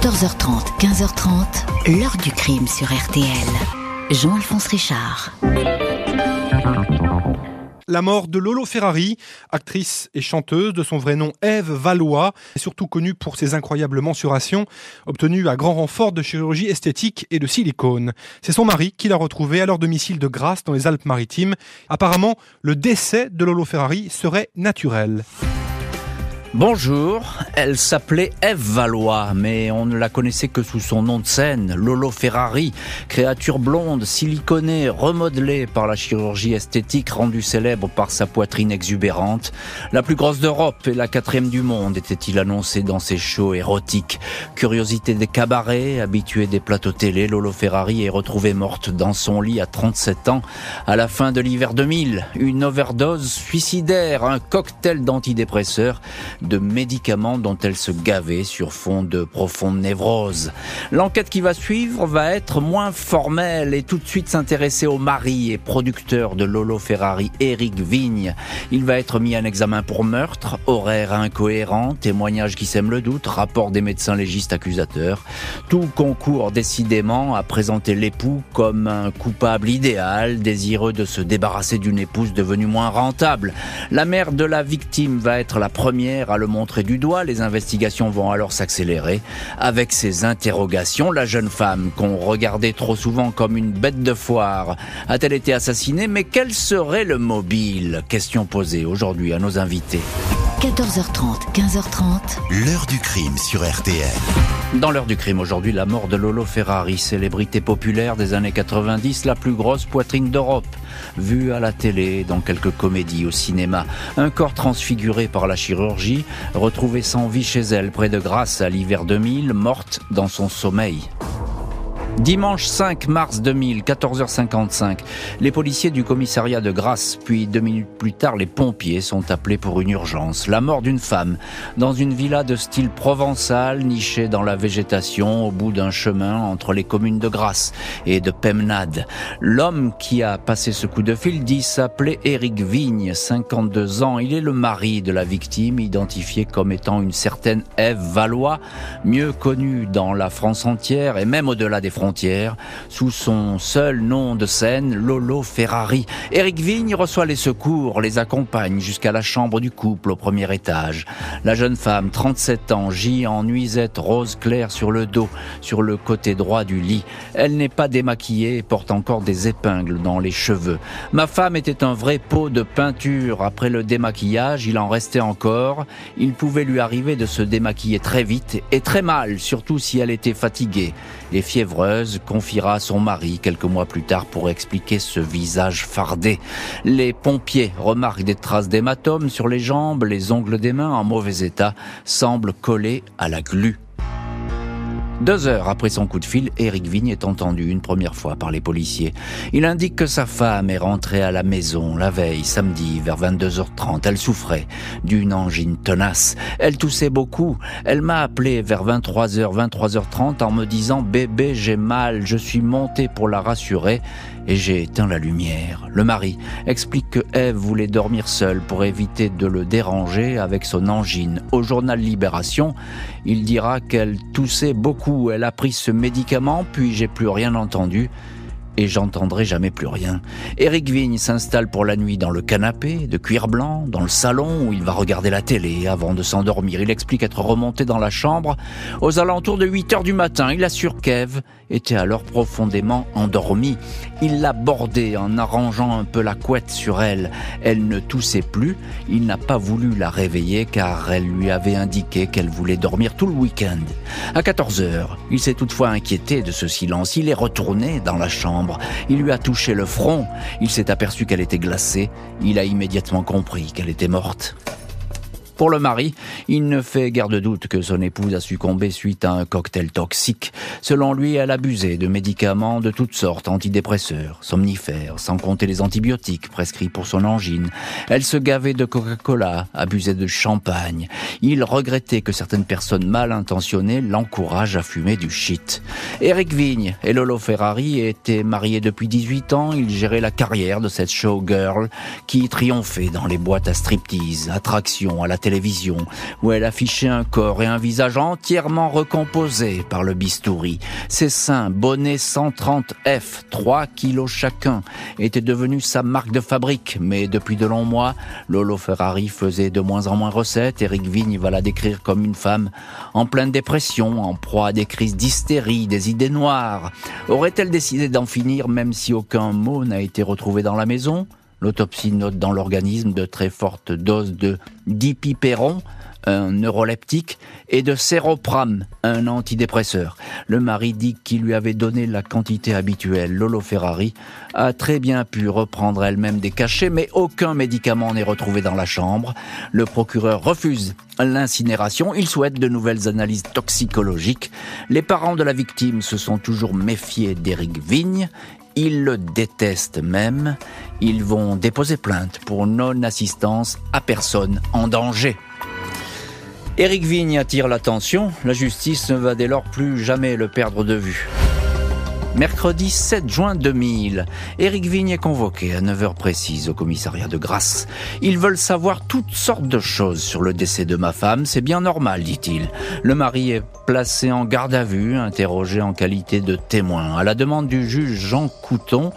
14h30, 15h30, l'heure du crime sur RTL. Jean-Alphonse Richard. La mort de Lolo Ferrari, actrice et chanteuse de son vrai nom Ève Valois, est surtout connue pour ses incroyables mensurations obtenues à grand renfort de chirurgie esthétique et de silicone. C'est son mari qui l'a retrouvée à leur domicile de Grasse dans les Alpes-Maritimes. Apparemment, le décès de Lolo Ferrari serait naturel. Bonjour, elle s'appelait Eve Valois, mais on ne la connaissait que sous son nom de scène, Lolo Ferrari, créature blonde, siliconée, remodelée par la chirurgie esthétique rendue célèbre par sa poitrine exubérante. La plus grosse d'Europe et la quatrième du monde, était-il annoncé dans ses shows érotiques. Curiosité des cabarets, habituée des plateaux télé, Lolo Ferrari est retrouvée morte dans son lit à 37 ans, à la fin de l'hiver 2000. Une overdose suicidaire, un cocktail d'antidépresseurs de médicaments dont elle se gavait sur fond de profonde névrose. L'enquête qui va suivre va être moins formelle et tout de suite s'intéresser au mari et producteur de Lolo Ferrari, Eric Vigne. Il va être mis en examen pour meurtre, horaire incohérent, témoignage qui sème le doute, rapport des médecins légistes accusateurs. Tout concourt décidément à présenter l'époux comme un coupable idéal, désireux de se débarrasser d'une épouse devenue moins rentable. La mère de la victime va être la première à le montrer du doigt. Les investigations vont alors s'accélérer. Avec ces interrogations, la jeune femme qu'on regardait trop souvent comme une bête de foire a-t-elle été assassinée? Mais quel serait le mobile? Question posée aujourd'hui à nos invités. 14h30, 15h30. L'heure du crime sur RTL. Dans l'heure du crime aujourd'hui, la mort de Lolo Ferrari, célébrité populaire des années 90, la plus grosse poitrine d'Europe, vue à la télé, dans quelques comédies, au cinéma. Un corps transfiguré par la chirurgie, retrouvé sans vie chez elle près de Grasse à l'hiver 2000, morte dans son sommeil. Dimanche 5 mars 2000, 14h55, les policiers du commissariat de Grasse, puis deux minutes plus tard, les pompiers sont appelés pour une urgence. La mort d'une femme dans une villa de style provençal nichée dans la végétation au bout d'un chemin entre les communes de Grasse et de Pemnade. L'homme qui a passé ce coup de fil dit s'appeler Éric Vigne, 52 ans. Il est le mari de la victime, identifié comme étant une certaine Ève Valois, mieux connue dans la France entière et même au-delà des frontières sous son seul nom de scène, Lolo Ferrari. Eric Vigne reçoit les secours, les accompagne jusqu'à la chambre du couple au premier étage. La jeune femme, 37 ans, gît en nuisette rose claire sur le dos, sur le côté droit du lit. Elle n'est pas démaquillée et porte encore des épingles dans les cheveux. Ma femme était un vrai pot de peinture. Après le démaquillage, il en restait encore. Il pouvait lui arriver de se démaquiller très vite et très mal, surtout si elle était fatiguée et confiera à son mari quelques mois plus tard pour expliquer ce visage fardé. Les pompiers remarquent des traces d'hématomes sur les jambes, les ongles des mains en mauvais état semblent collés à la glu. Deux heures après son coup de fil, Eric Vigne est entendu une première fois par les policiers. Il indique que sa femme est rentrée à la maison la veille, samedi, vers 22h30. Elle souffrait d'une angine tenace. Elle toussait beaucoup. Elle m'a appelé vers 23h, 23h30 en me disant bébé, j'ai mal. Je suis monté pour la rassurer et j'ai éteint la lumière. Le mari explique que Eve voulait dormir seule pour éviter de le déranger avec son angine. Au journal Libération, il dira qu'elle toussait beaucoup. Elle a pris ce médicament, puis j'ai plus rien entendu et j'entendrai jamais plus rien. Eric Vigne s'installe pour la nuit dans le canapé de cuir blanc, dans le salon où il va regarder la télé avant de s'endormir. Il explique être remonté dans la chambre aux alentours de 8 heures du matin. Il assure qu'Ève était alors profondément endormie. Il l'a bordée en arrangeant un peu la couette sur elle. Elle ne toussait plus. Il n'a pas voulu la réveiller car elle lui avait indiqué qu'elle voulait dormir tout le week-end. À 14 heures, il s'est toutefois inquiété de ce silence. Il est retourné dans la chambre il lui a touché le front. Il s'est aperçu qu'elle était glacée. Il a immédiatement compris qu'elle était morte. Pour le mari, il ne fait guère de doute que son épouse a succombé suite à un cocktail toxique. Selon lui, elle abusait de médicaments de toutes sortes, antidépresseurs, somnifères, sans compter les antibiotiques prescrits pour son angine. Elle se gavait de Coca-Cola, abusait de champagne. Il regrettait que certaines personnes mal intentionnées l'encouragent à fumer du shit. Eric Vigne et Lolo Ferrari étaient mariés depuis 18 ans. Ils géraient la carrière de cette showgirl qui triomphait dans les boîtes à striptease, attractions à la télé télévision, où elle affichait un corps et un visage entièrement recomposés par le bistouri. Ses seins, bonnets 130F, 3 kilos chacun, étaient devenus sa marque de fabrique, mais depuis de longs mois, Lolo Ferrari faisait de moins en moins recette. Eric Vigne va la décrire comme une femme en pleine dépression, en proie à des crises d'hystérie, des idées noires. Aurait-elle décidé d'en finir même si aucun mot n'a été retrouvé dans la maison? L'autopsie note dans l'organisme de très fortes doses de dipipéron, un neuroleptique, et de séropram, un antidépresseur. Le mari dit qu'il lui avait donné la quantité habituelle. Lolo Ferrari a très bien pu reprendre elle-même des cachets, mais aucun médicament n'est retrouvé dans la chambre. Le procureur refuse l'incinération. Il souhaite de nouvelles analyses toxicologiques. Les parents de la victime se sont toujours méfiés d'Éric Vigne. Ils le détestent même. Ils vont déposer plainte pour non-assistance à personne en danger. Éric Vigne attire l'attention. La justice ne va dès lors plus jamais le perdre de vue. Mercredi 7 juin 2000, Éric Vigne est convoqué à 9h précises au commissariat de Grasse. Ils veulent savoir toutes sortes de choses sur le décès de ma femme, c'est bien normal, dit-il. Le mari est placé en garde à vue, interrogé en qualité de témoin. À la demande du juge Jean Couton,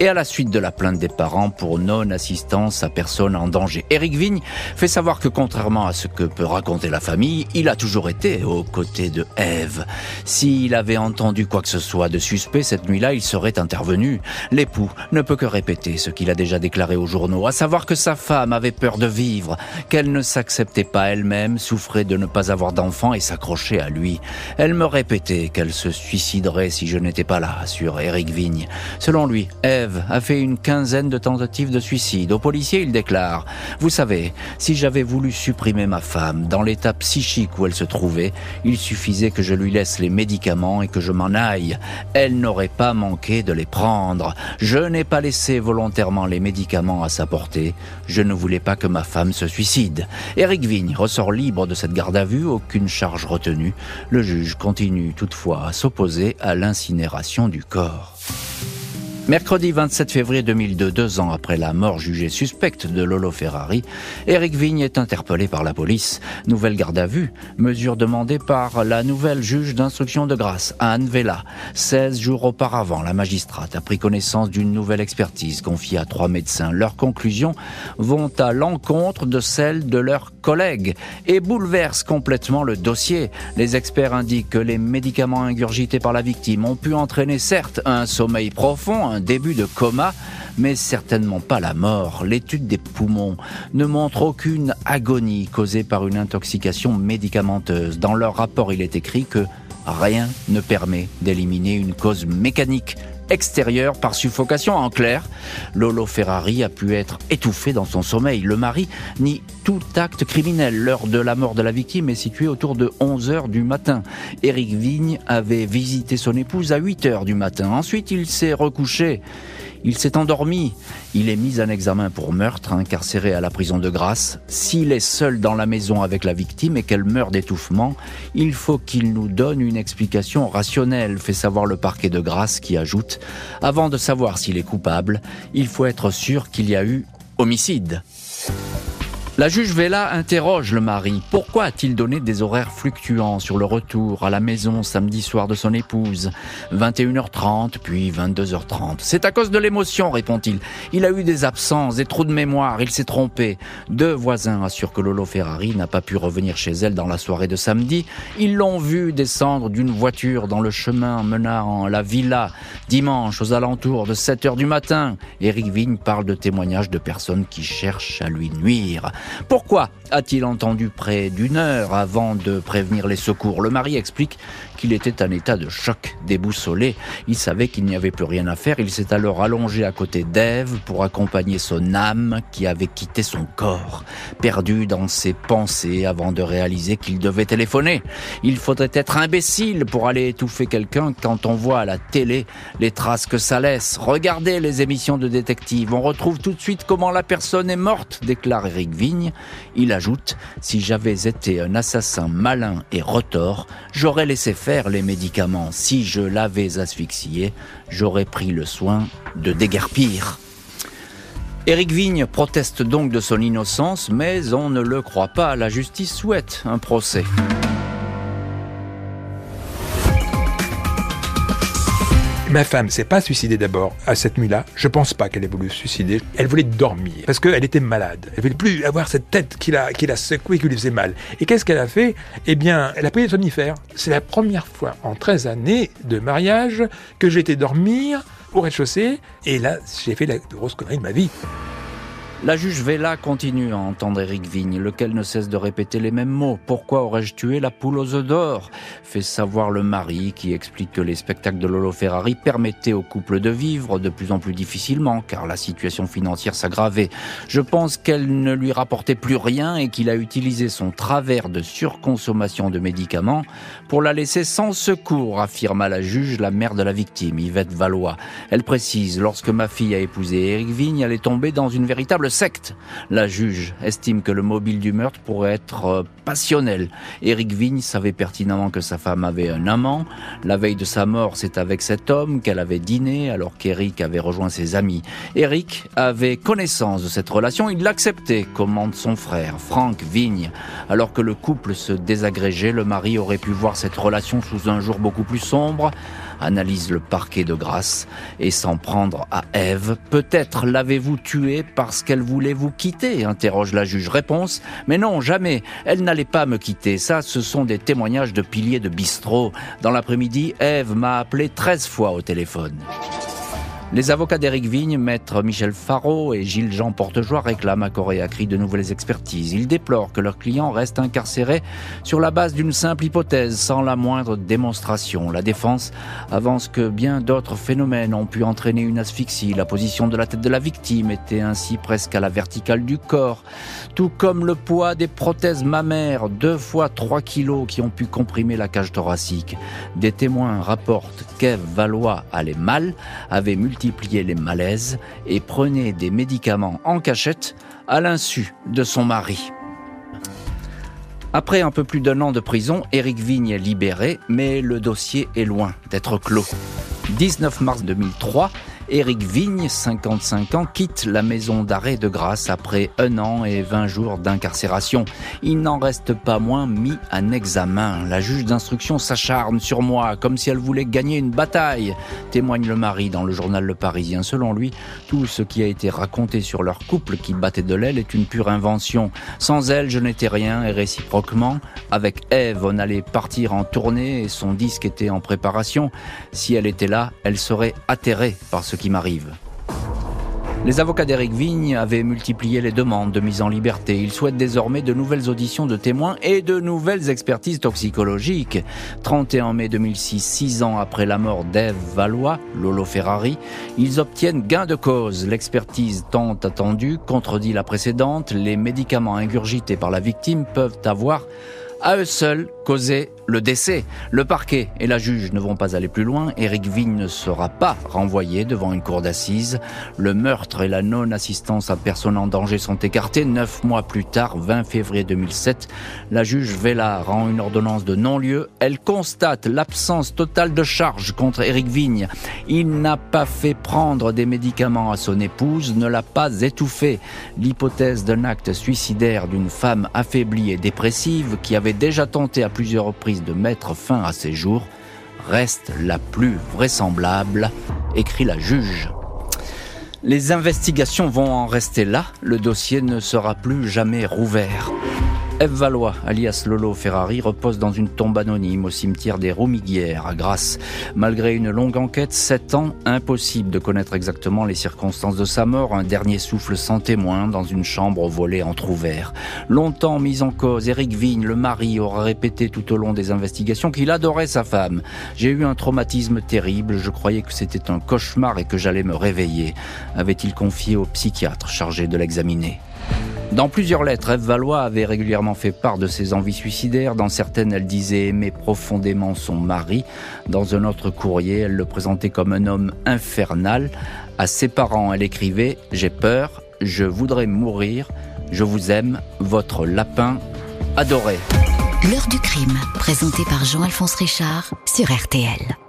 et à la suite de la plainte des parents pour non-assistance à personne en danger. Éric Vigne fait savoir que contrairement à ce que peut raconter la famille, il a toujours été aux côtés de Ève. S'il avait entendu quoi que ce soit de suspect cette nuit-là, il serait intervenu. L'époux ne peut que répéter ce qu'il a déjà déclaré aux journaux, à savoir que sa femme avait peur de vivre, qu'elle ne s'acceptait pas elle-même, souffrait de ne pas avoir d'enfant et s'accrochait à lui. Elle me répétait qu'elle se suiciderait si je n'étais pas là, sur Éric Vigne. Selon lui, Ève a fait une quinzaine de tentatives de suicide. Au policier, il déclare Vous savez, si j'avais voulu supprimer ma femme dans l'état psychique où elle se trouvait, il suffisait que je lui laisse les médicaments et que je m'en aille. Elle n'aurait pas manqué de les prendre. Je n'ai pas laissé volontairement les médicaments à sa portée. Je ne voulais pas que ma femme se suicide. Eric Vigne ressort libre de cette garde à vue, aucune charge retenue. Le juge continue toutefois à s'opposer à l'incinération du corps. Mercredi 27 février 2002, deux ans après la mort jugée suspecte de Lolo Ferrari, Eric Vigne est interpellé par la police. Nouvelle garde à vue, mesure demandée par la nouvelle juge d'instruction de grâce, Anne Vella. 16 jours auparavant, la magistrate a pris connaissance d'une nouvelle expertise confiée à trois médecins. Leurs conclusions vont à l'encontre de celles de leurs collègues et bouleversent complètement le dossier. Les experts indiquent que les médicaments ingurgités par la victime ont pu entraîner certes un sommeil profond, début de coma, mais certainement pas la mort. L'étude des poumons ne montre aucune agonie causée par une intoxication médicamenteuse. Dans leur rapport, il est écrit que rien ne permet d'éliminer une cause mécanique extérieure par suffocation. En clair, Lolo Ferrari a pu être étouffé dans son sommeil. Le mari nie tout acte criminel. L'heure de la mort de la victime est située autour de 11 heures du matin. Éric Vigne avait visité son épouse à 8 heures du matin. Ensuite, il s'est recouché. Il s'est endormi. Il est mis en examen pour meurtre, incarcéré à la prison de grâce. S'il est seul dans la maison avec la victime et qu'elle meurt d'étouffement, il faut qu'il nous donne une explication rationnelle, fait savoir le parquet de grâce qui ajoute, avant de savoir s'il est coupable, il faut être sûr qu'il y a eu homicide. La juge Vella interroge le mari. Pourquoi a-t-il donné des horaires fluctuants sur le retour à la maison samedi soir de son épouse? 21h30 puis 22h30. C'est à cause de l'émotion, répond-il. Il a eu des absences, des trous de mémoire, il s'est trompé. Deux voisins assurent que Lolo Ferrari n'a pas pu revenir chez elle dans la soirée de samedi. Ils l'ont vu descendre d'une voiture dans le chemin menant à la villa dimanche aux alentours de 7h du matin. Eric Vigne parle de témoignages de personnes qui cherchent à lui nuire. Pourquoi a-t-il entendu près d'une heure avant de prévenir les secours Le mari explique qu'il était en état de choc, déboussolé. Il savait qu'il n'y avait plus rien à faire. Il s'est alors allongé à côté d'Ève pour accompagner son âme qui avait quitté son corps, perdu dans ses pensées avant de réaliser qu'il devait téléphoner. Il faudrait être imbécile pour aller étouffer quelqu'un quand on voit à la télé les traces que ça laisse. Regardez les émissions de détectives. On retrouve tout de suite comment la personne est morte, déclare Eric Vigne. Il ajoute, si j'avais été un assassin malin et retors, j'aurais laissé faire les médicaments. Si je l'avais asphyxié, j'aurais pris le soin de déguerpir. Éric Vigne proteste donc de son innocence, mais on ne le croit pas. La justice souhaite un procès. Ma femme s'est pas suicidée d'abord à cette nuit-là. Je pense pas qu'elle ait voulu se suicider. Elle voulait dormir parce qu'elle était malade. Elle voulait plus avoir cette tête qui la, qui la secouée, qui lui faisait mal. Et qu'est-ce qu'elle a fait? Eh bien, elle a pris des somnifères. C'est la première fois en 13 années de mariage que j'ai été dormir au rez-de-chaussée. Et là, j'ai fait la grosse connerie de ma vie. La juge Vella continue à entendre Éric Vigne, lequel ne cesse de répéter les mêmes mots. Pourquoi aurais-je tué la poule aux œufs d'or? Fait savoir le mari qui explique que les spectacles de Lolo Ferrari permettaient au couple de vivre de plus en plus difficilement car la situation financière s'aggravait. Je pense qu'elle ne lui rapportait plus rien et qu'il a utilisé son travers de surconsommation de médicaments pour la laisser sans secours, affirma la juge, la mère de la victime, Yvette Valois. Elle précise, lorsque ma fille a épousé Éric Vigne, elle est tombée dans une véritable secte. La juge estime que le mobile du meurtre pourrait être euh, passionnel. Éric Vigne savait pertinemment que sa femme avait un amant. La veille de sa mort, c'est avec cet homme qu'elle avait dîné alors qu'Éric avait rejoint ses amis. Éric avait connaissance de cette relation, il l'acceptait, commande son frère, Franck Vigne. Alors que le couple se désagrégeait, le mari aurait pu voir cette relation sous un jour beaucoup plus sombre analyse le parquet de grâce et s'en prendre à Ève. Peut-être l'avez-vous tuée parce qu'elle voulait vous quitter interroge la juge. Réponse Mais non, jamais. Elle n'allait pas me quitter. Ça, ce sont des témoignages de piliers de bistrot. Dans l'après-midi, Ève m'a appelé 13 fois au téléphone. Les avocats d'Éric Vigne, maître Michel Faro et Gilles-Jean Portejoie réclament à Corée à cri de nouvelles expertises. Ils déplorent que leur client reste incarcéré sur la base d'une simple hypothèse, sans la moindre démonstration. La défense avance que bien d'autres phénomènes ont pu entraîner une asphyxie. La position de la tête de la victime était ainsi presque à la verticale du corps, tout comme le poids des prothèses mammaires, deux fois trois kilos qui ont pu comprimer la cage thoracique. Des témoins rapportent qu'Ève Valois allait mal, avait multiplié les malaises et prenait des médicaments en cachette à l'insu de son mari. Après un peu plus d'un an de prison, Éric Vigne est libéré, mais le dossier est loin d'être clos. 19 mars 2003, Éric Vigne, 55 ans, quitte la maison d'arrêt de grâce après un an et 20 jours d'incarcération. Il n'en reste pas moins mis en examen. La juge d'instruction s'acharne sur moi comme si elle voulait gagner une bataille, témoigne le mari dans le journal Le Parisien. Selon lui, tout ce qui a été raconté sur leur couple qui battait de l'aile est une pure invention. Sans elle, je n'étais rien et réciproquement, avec Eve, on allait partir en tournée et son disque était en préparation. Si elle était là, elle serait atterrée par ce qui m'arrive. Les avocats d'Éric Vigne avaient multiplié les demandes de mise en liberté. Ils souhaitent désormais de nouvelles auditions de témoins et de nouvelles expertises toxicologiques. 31 mai 2006, six ans après la mort d'Ève Valois, Lolo Ferrari, ils obtiennent gain de cause. L'expertise tant attendue contredit la précédente. Les médicaments ingurgités par la victime peuvent avoir à eux seuls causer le décès. Le parquet et la juge ne vont pas aller plus loin. Éric Vigne ne sera pas renvoyé devant une cour d'assises. Le meurtre et la non-assistance à personne en danger sont écartés. Neuf mois plus tard, 20 février 2007, la juge Vella rend une ordonnance de non-lieu. Elle constate l'absence totale de charge contre Éric Vigne. Il n'a pas fait prendre des médicaments à son épouse, ne l'a pas étouffé. L'hypothèse d'un acte suicidaire d'une femme affaiblie et dépressive qui avait déjà tenté à plusieurs reprises de mettre fin à ses jours reste la plus vraisemblable, écrit la juge. Les investigations vont en rester là, le dossier ne sera plus jamais rouvert. Eve Valois, alias Lolo Ferrari, repose dans une tombe anonyme au cimetière des Roumiguières à Grasse. Malgré une longue enquête, sept ans, impossible de connaître exactement les circonstances de sa mort. Un dernier souffle sans témoin dans une chambre au volet entr'ouvert. Longtemps mis en cause, Eric Vigne, le mari, aura répété tout au long des investigations qu'il adorait sa femme. J'ai eu un traumatisme terrible, je croyais que c'était un cauchemar et que j'allais me réveiller. Avait-il confié au psychiatre chargé de l'examiner. Dans plusieurs lettres, Eve Valois avait régulièrement fait part de ses envies suicidaires. Dans certaines, elle disait aimer profondément son mari. Dans un autre courrier, elle le présentait comme un homme infernal. À ses parents, elle écrivait J'ai peur, je voudrais mourir, je vous aime, votre lapin adoré. L'heure du crime, présenté par Jean-Alphonse Richard sur RTL.